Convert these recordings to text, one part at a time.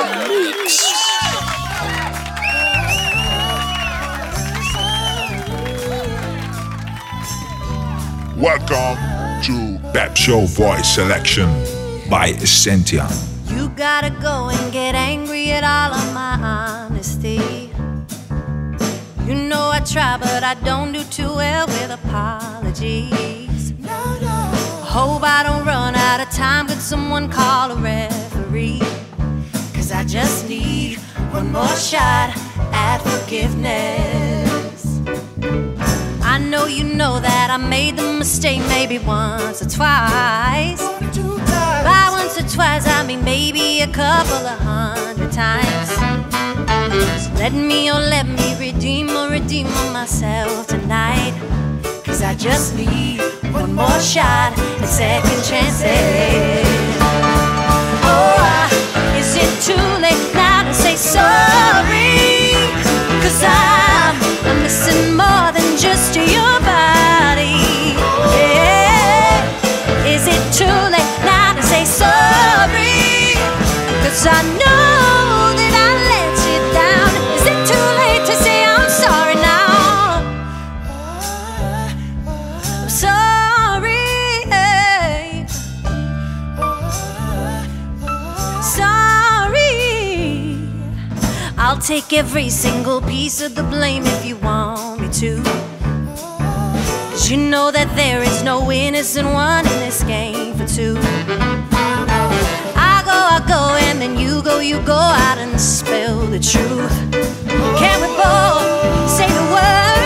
The mix. Welcome to Pep Show Boys Selection by Essentia. You gotta go and get angry at all of my honesty. You know I try, but I don't do too well with apologies. Hope I don't run out of time. Could someone call a referee? Just need one more shot at forgiveness. I know you know that I made the mistake maybe once or twice. By once or twice, I mean maybe a couple of hundred times. So let me, oh, let me redeem or redeem myself tonight. Cause I just need one more shot at second chances. Is it too late now to say sorry? Cause I'm, I'm missing more than just your body. Yeah. Is it too late now to say sorry? Cause I know I'll take every single piece of the blame if you want me to. Cause you know that there is no innocent one in this game for two. I go, I go, and then you go, you go out and spill the truth. Can we both say the words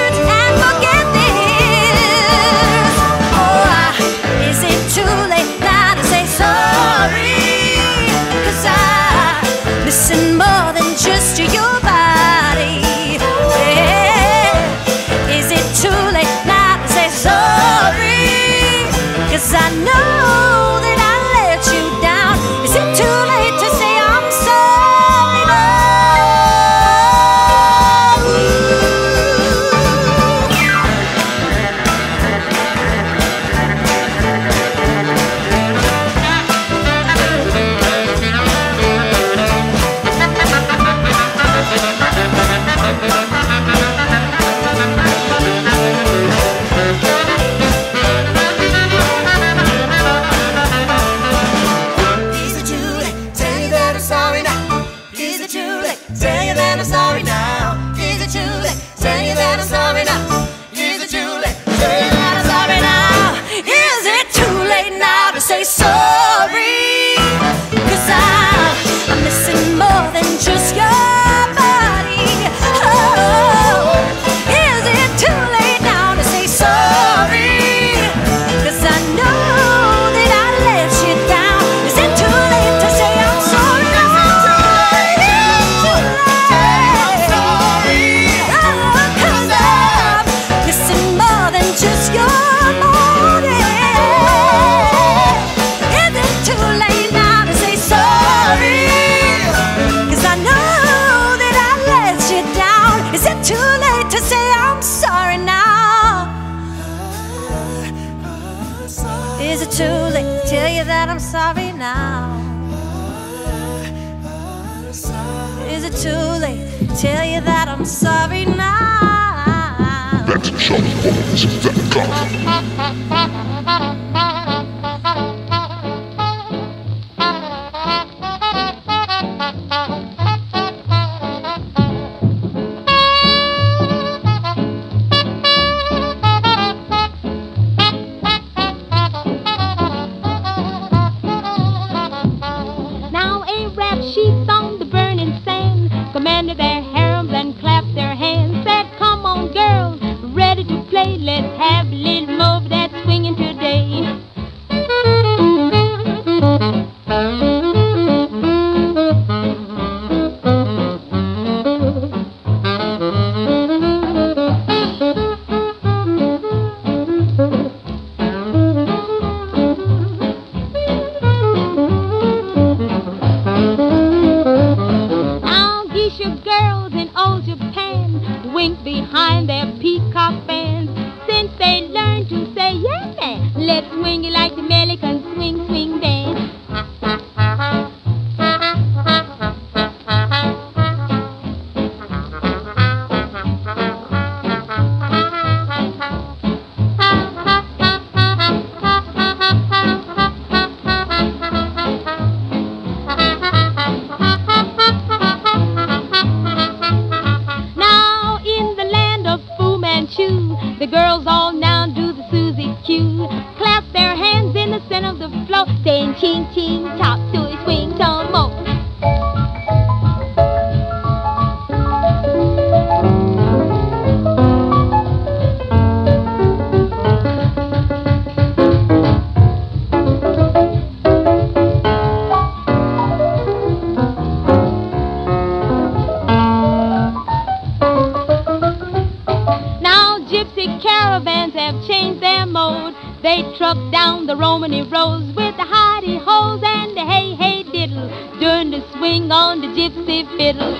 swing on the gypsy fiddle.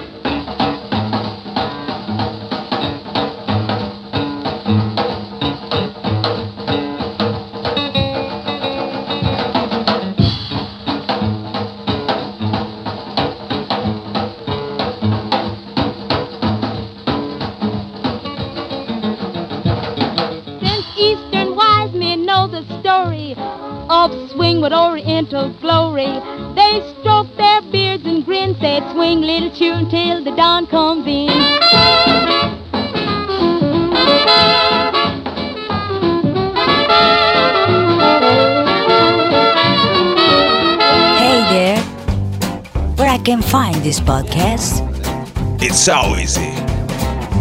Since Eastern wise men know the story of swing with oriental glory they stroke their beards and grin, said swing little tune till the dawn comes in. Hey there, where I can find this podcast? It's so easy.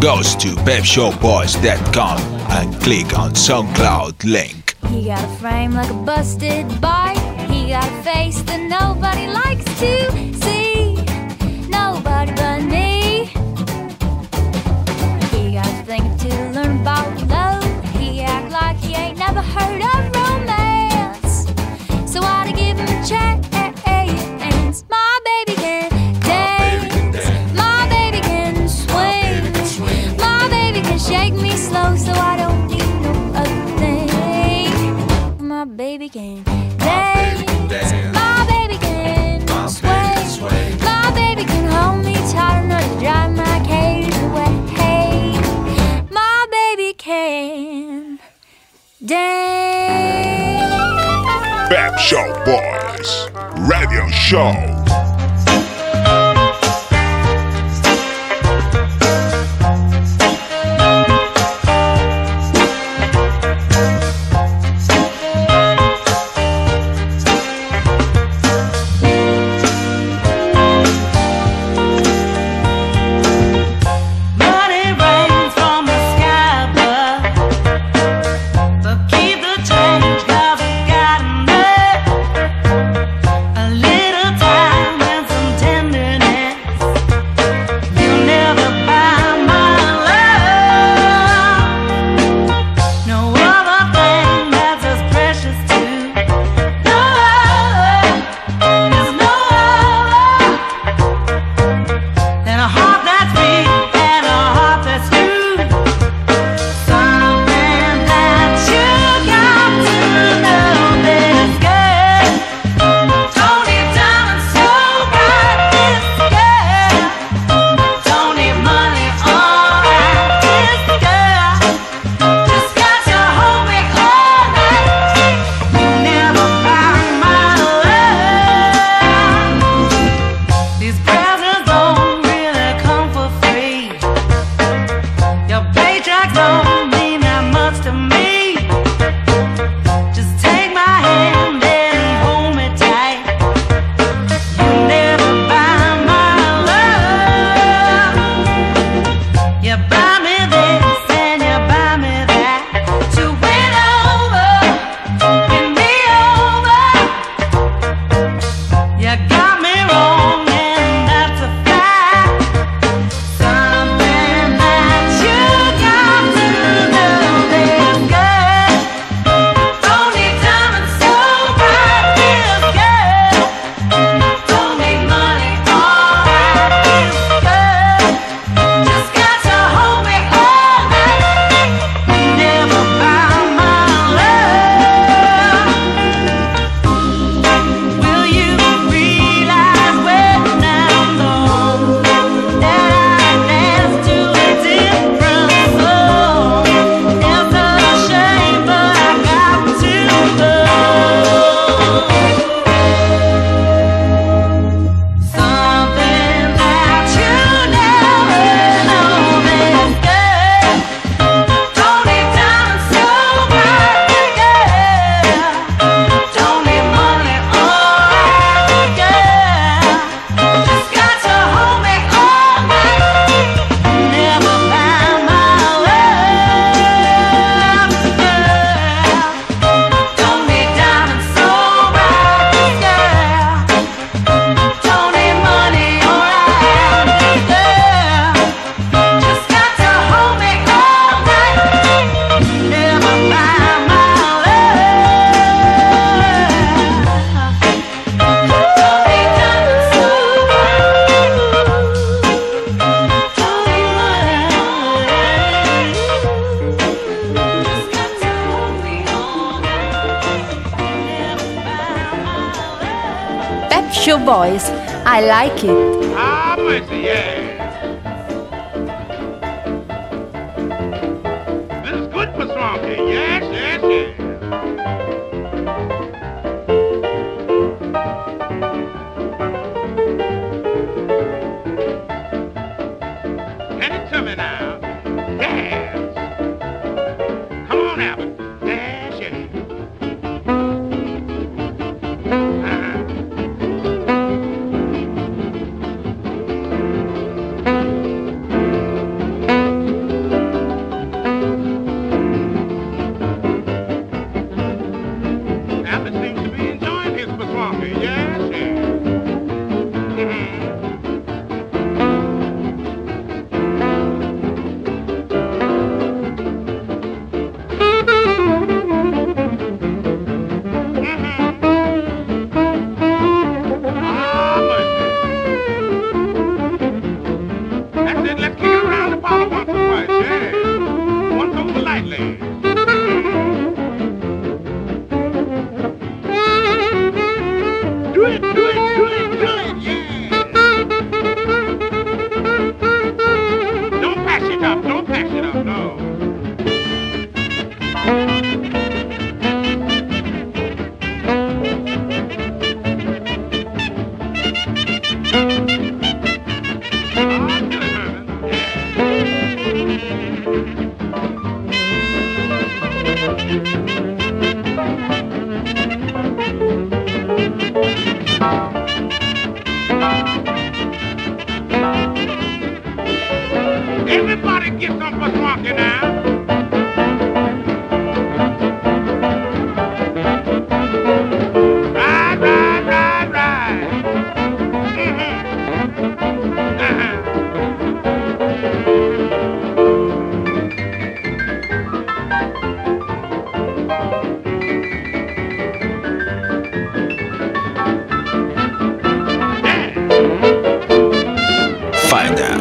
Go to pepshowboys.com and click on SoundCloud link. You got a frame like a busted bar gotta face that nobody likes to show.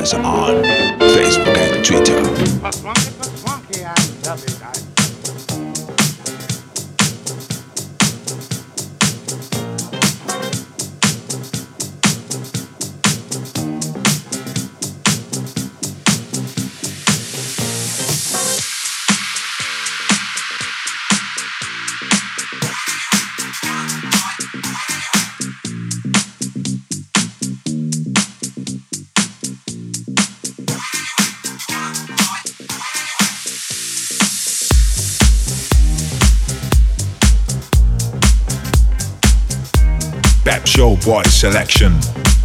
us on Facebook and Twitter. Worldwide Selection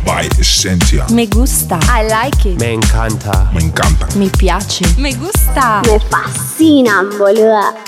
by Essentia. Me gusta. I like it. Me encanta. Me encanta. Me piace. Me gusta. Me fascina, boluda.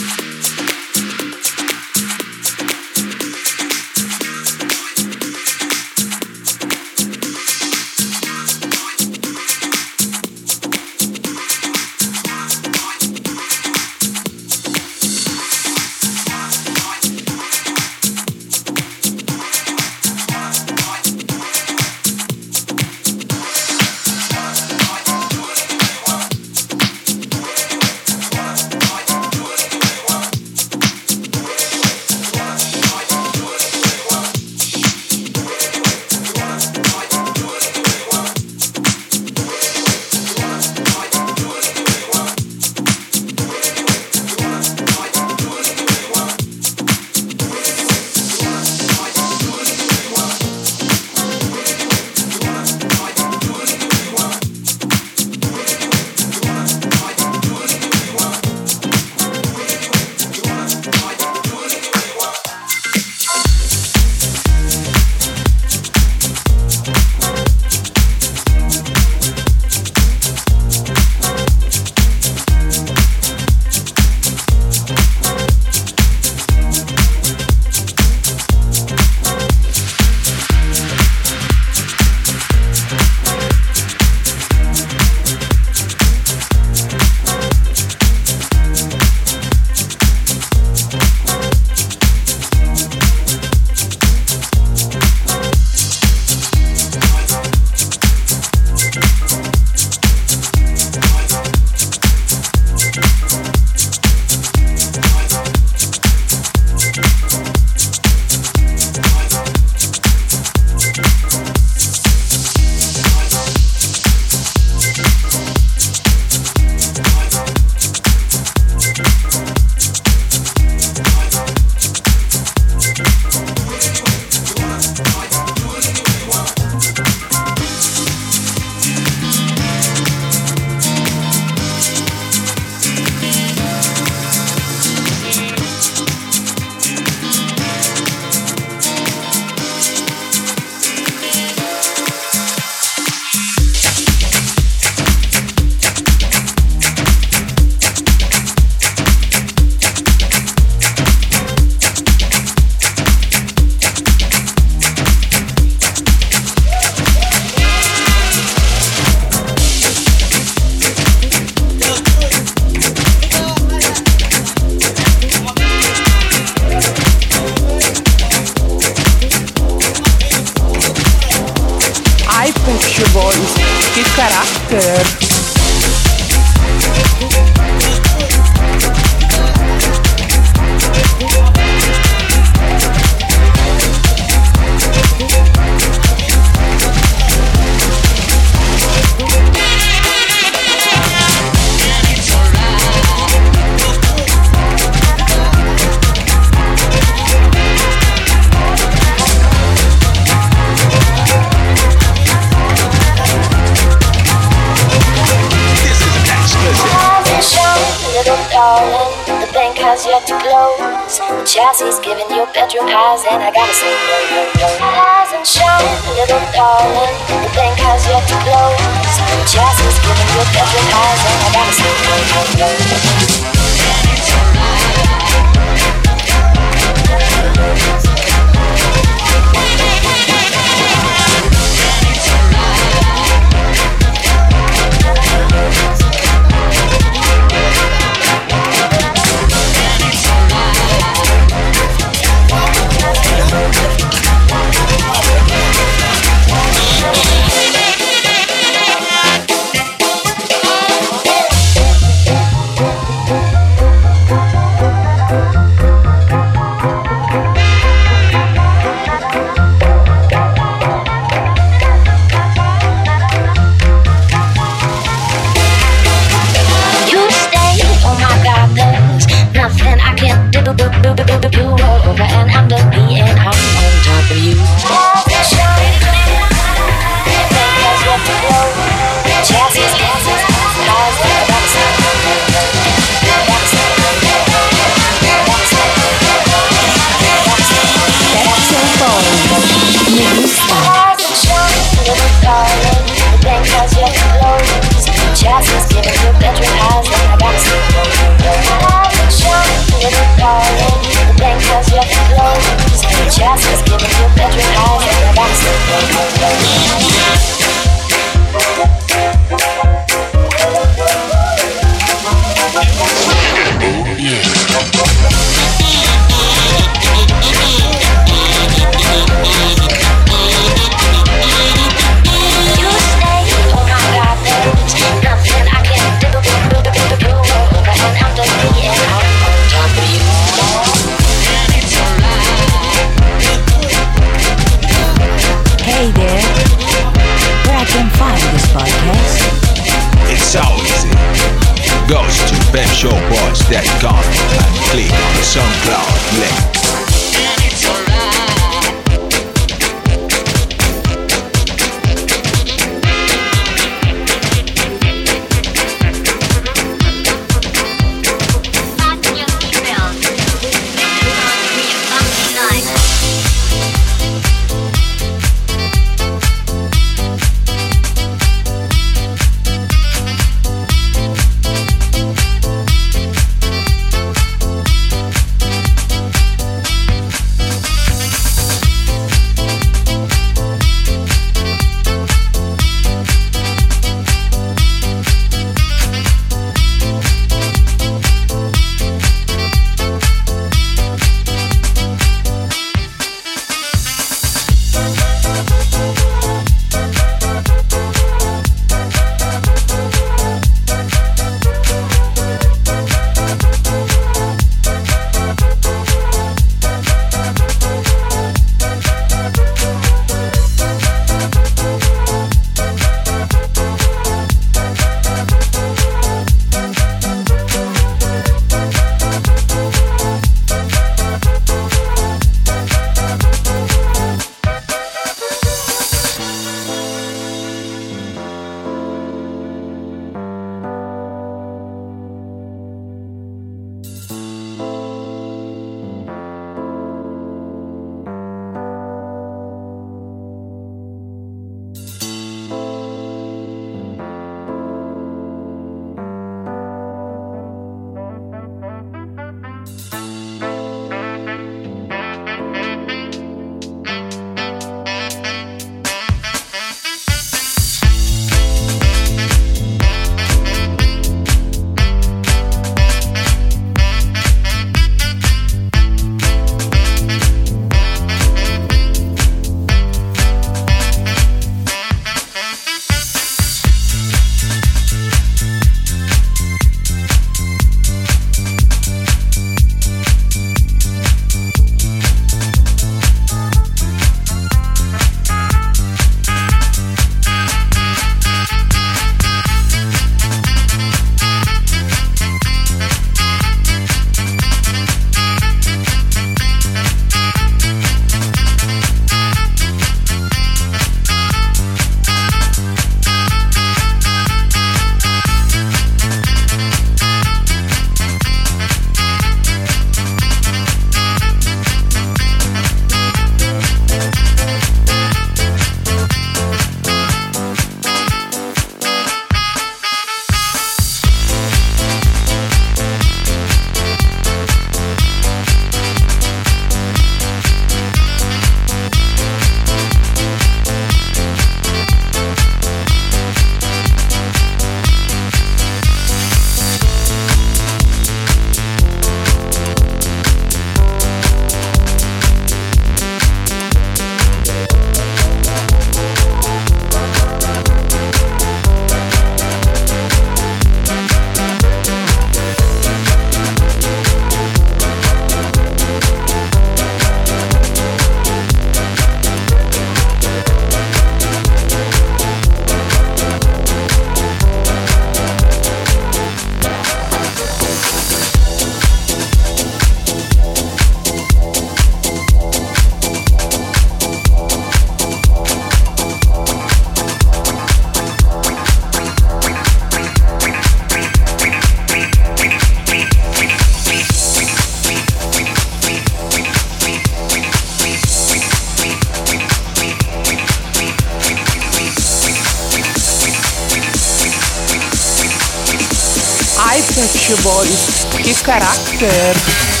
Pet Shop Boys, che carattere!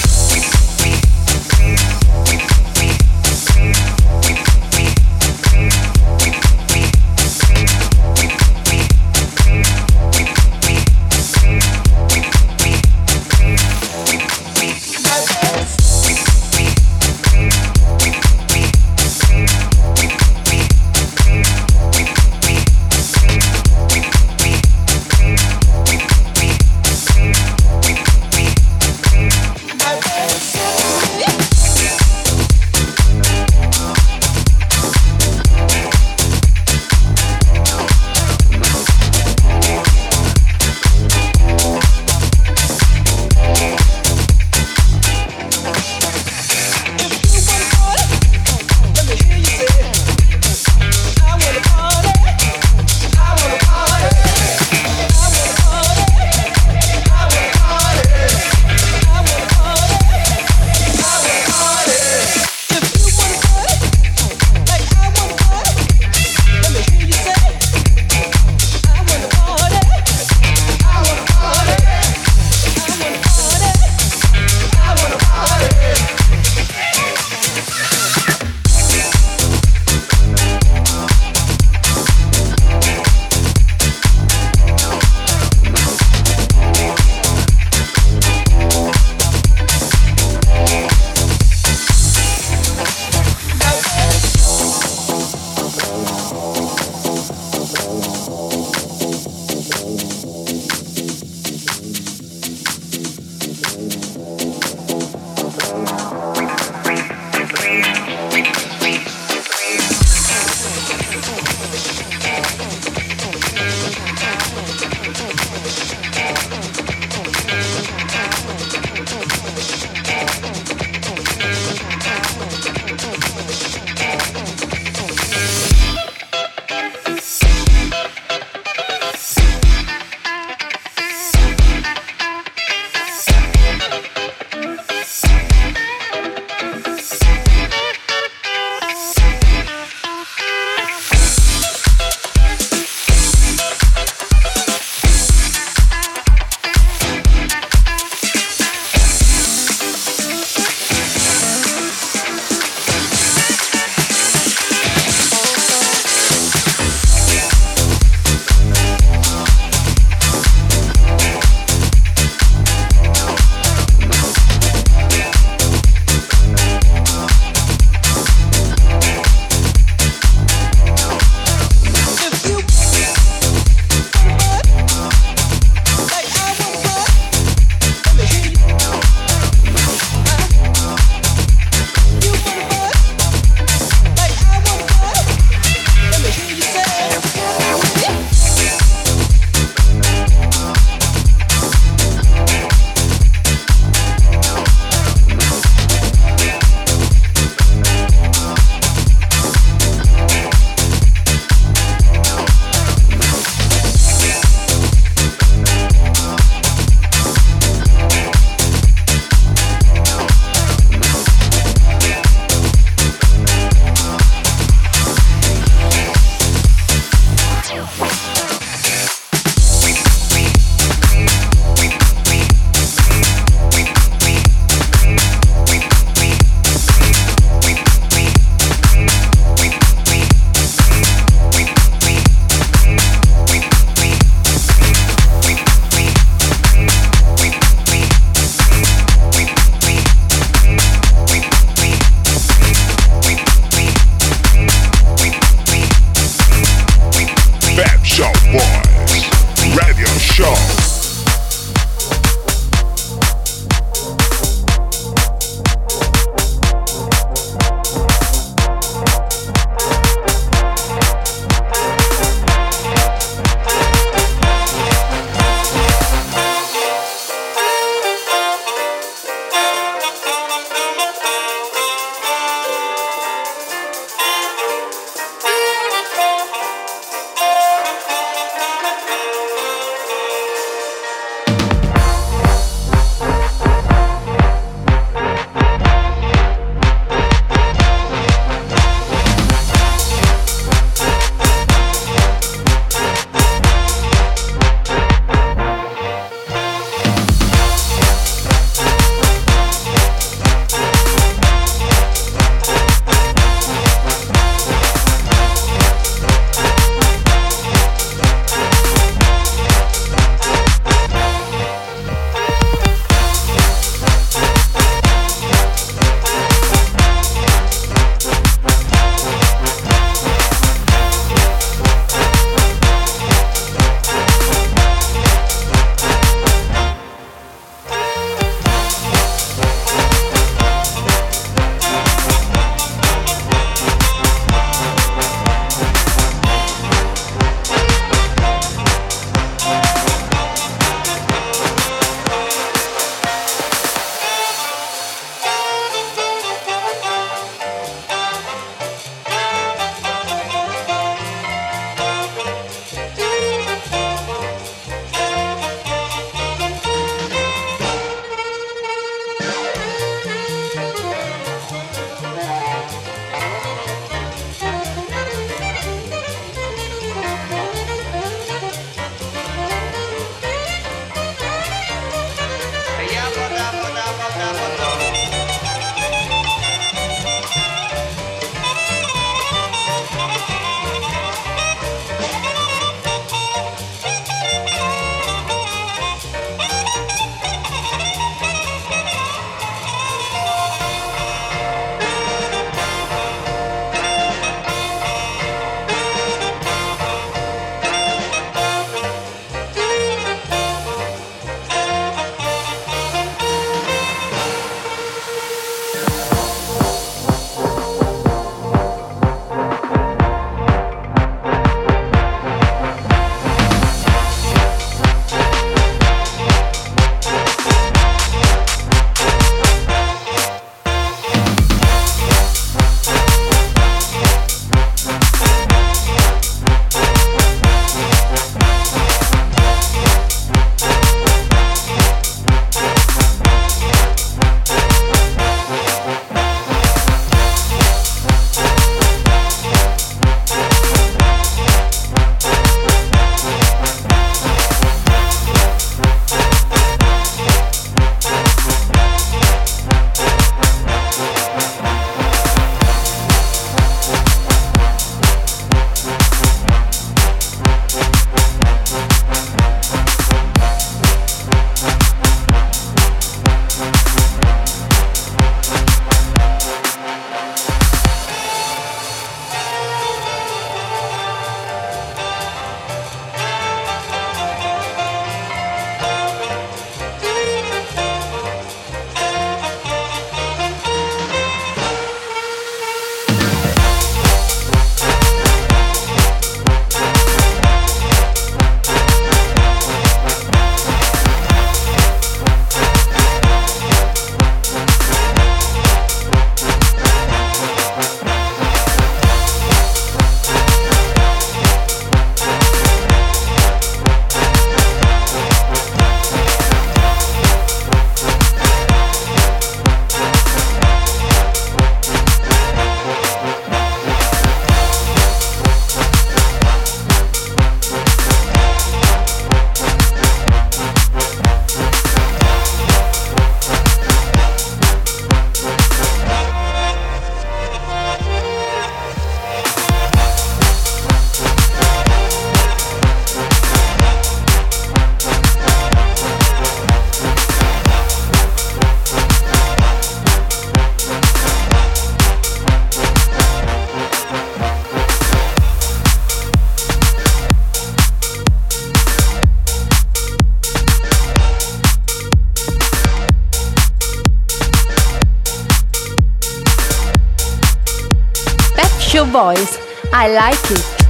Voice. I like it.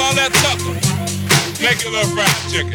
all that. Make it a little fried chicken.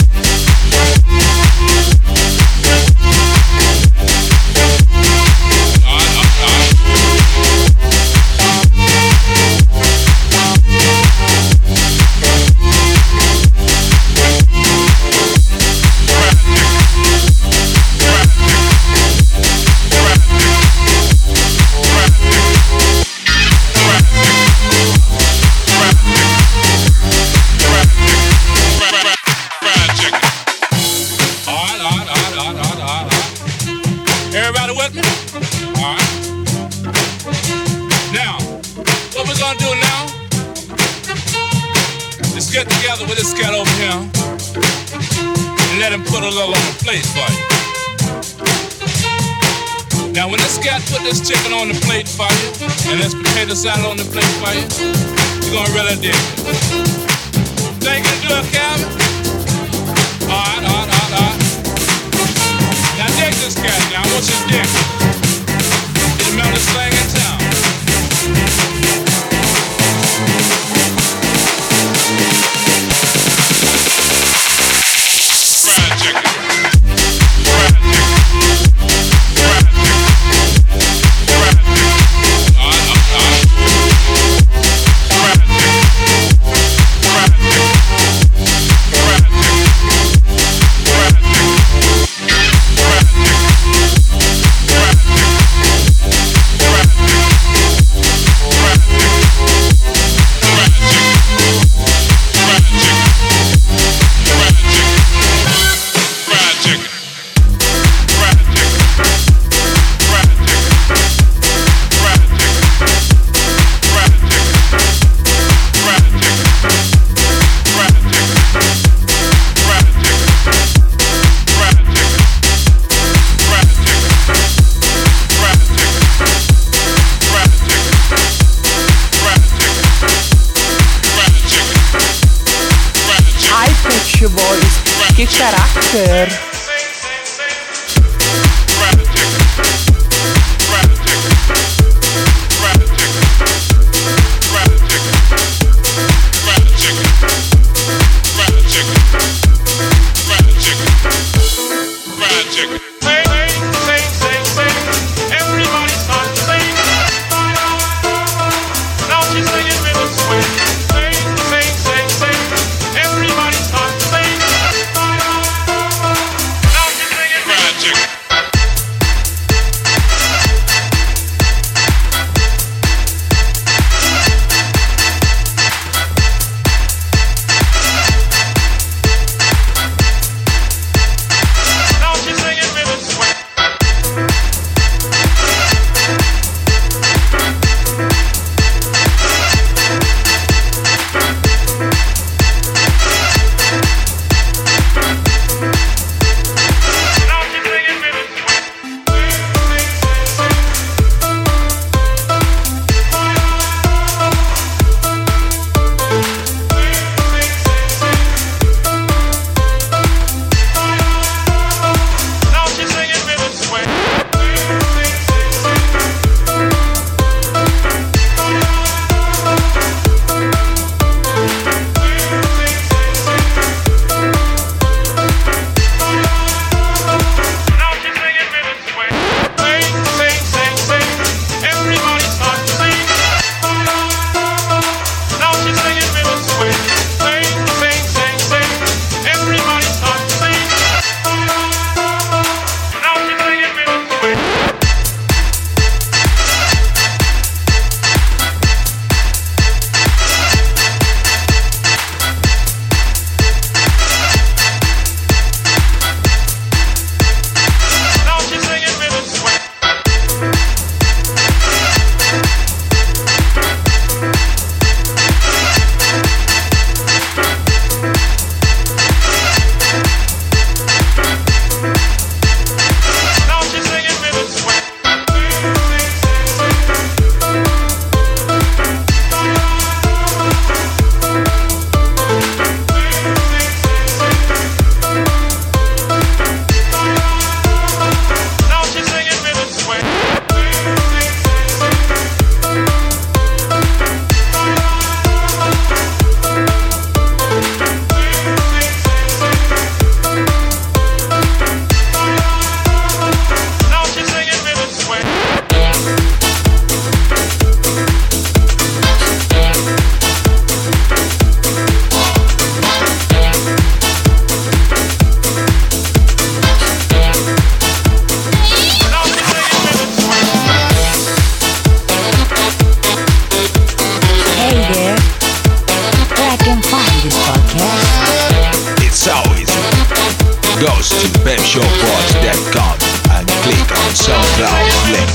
Click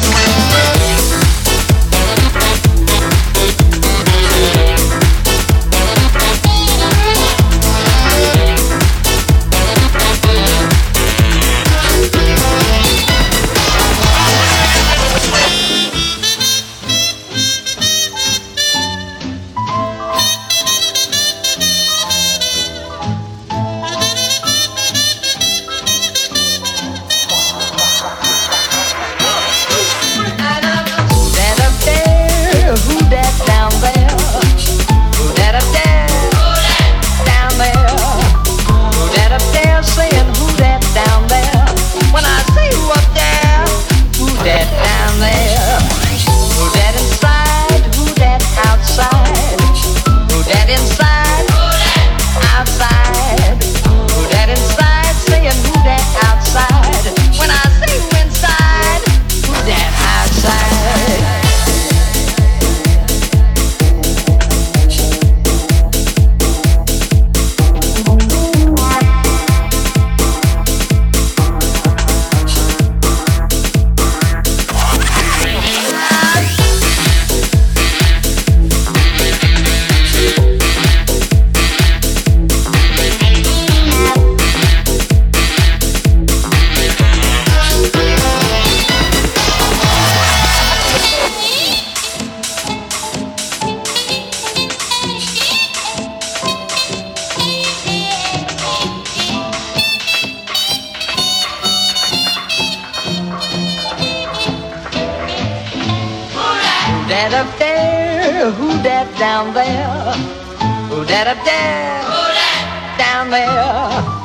Who that up there? Who that down there?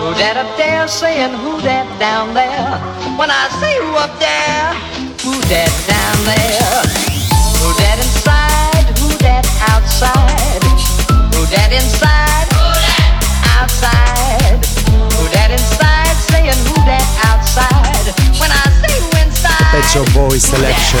Who that up there saying who that down there? When I say who up there, who that down there? Who that inside? Who that outside? Who that inside? Who that outside? Who that inside saying who that outside? When I say who inside? Pep Show Boys Selection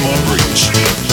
Take to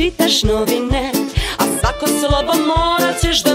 čitaš novine A svako slobo morat ćeš da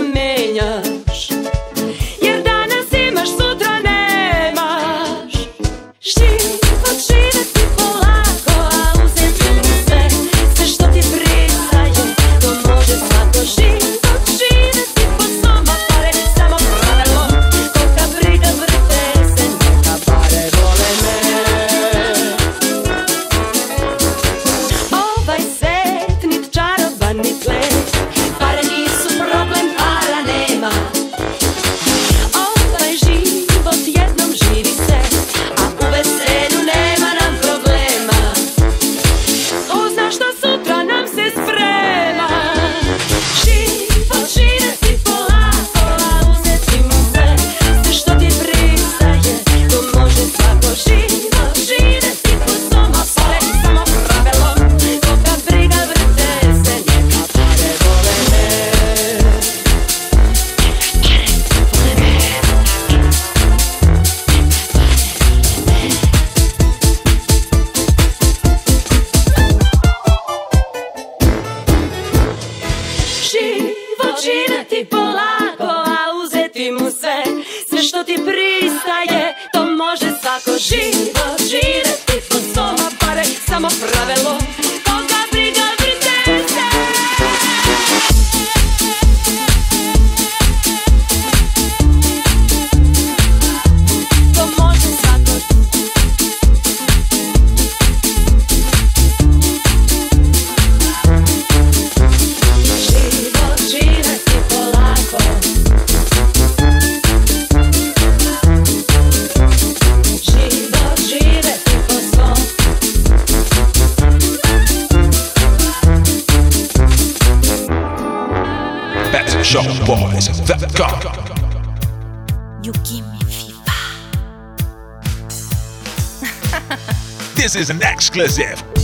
This is an exclusive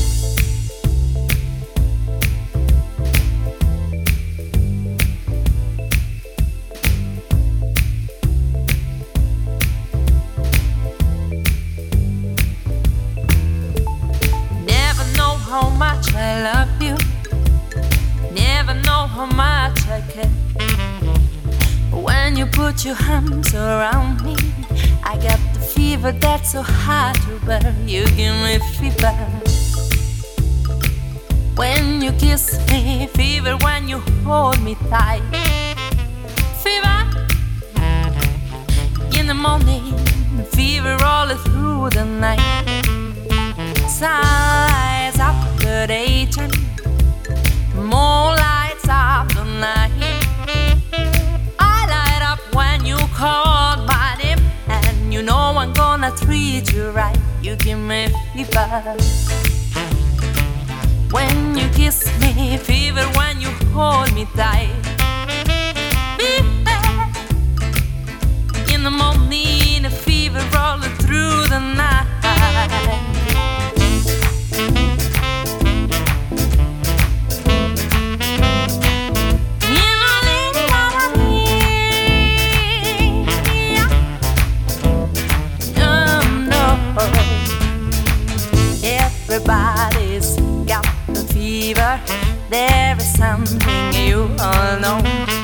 Everybody's got the fever. There is something you all know.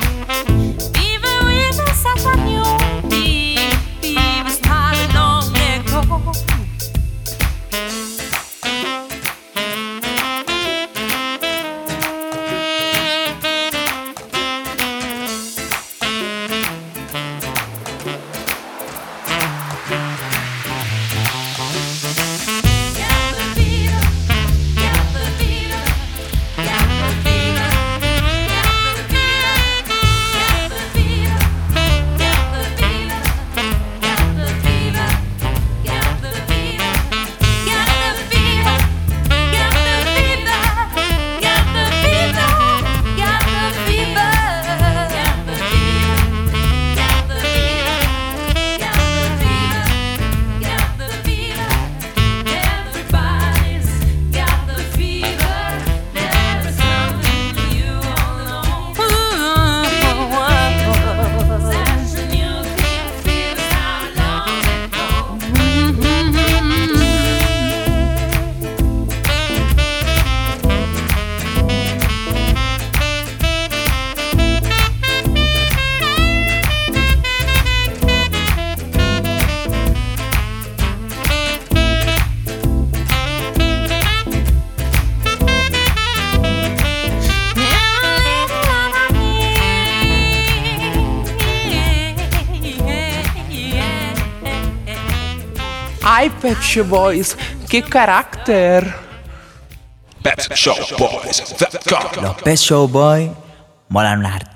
Ai, Pet Shop Boys, qué carácter. Pet Shop Boys.com Los Pep Show Boys molan una harta.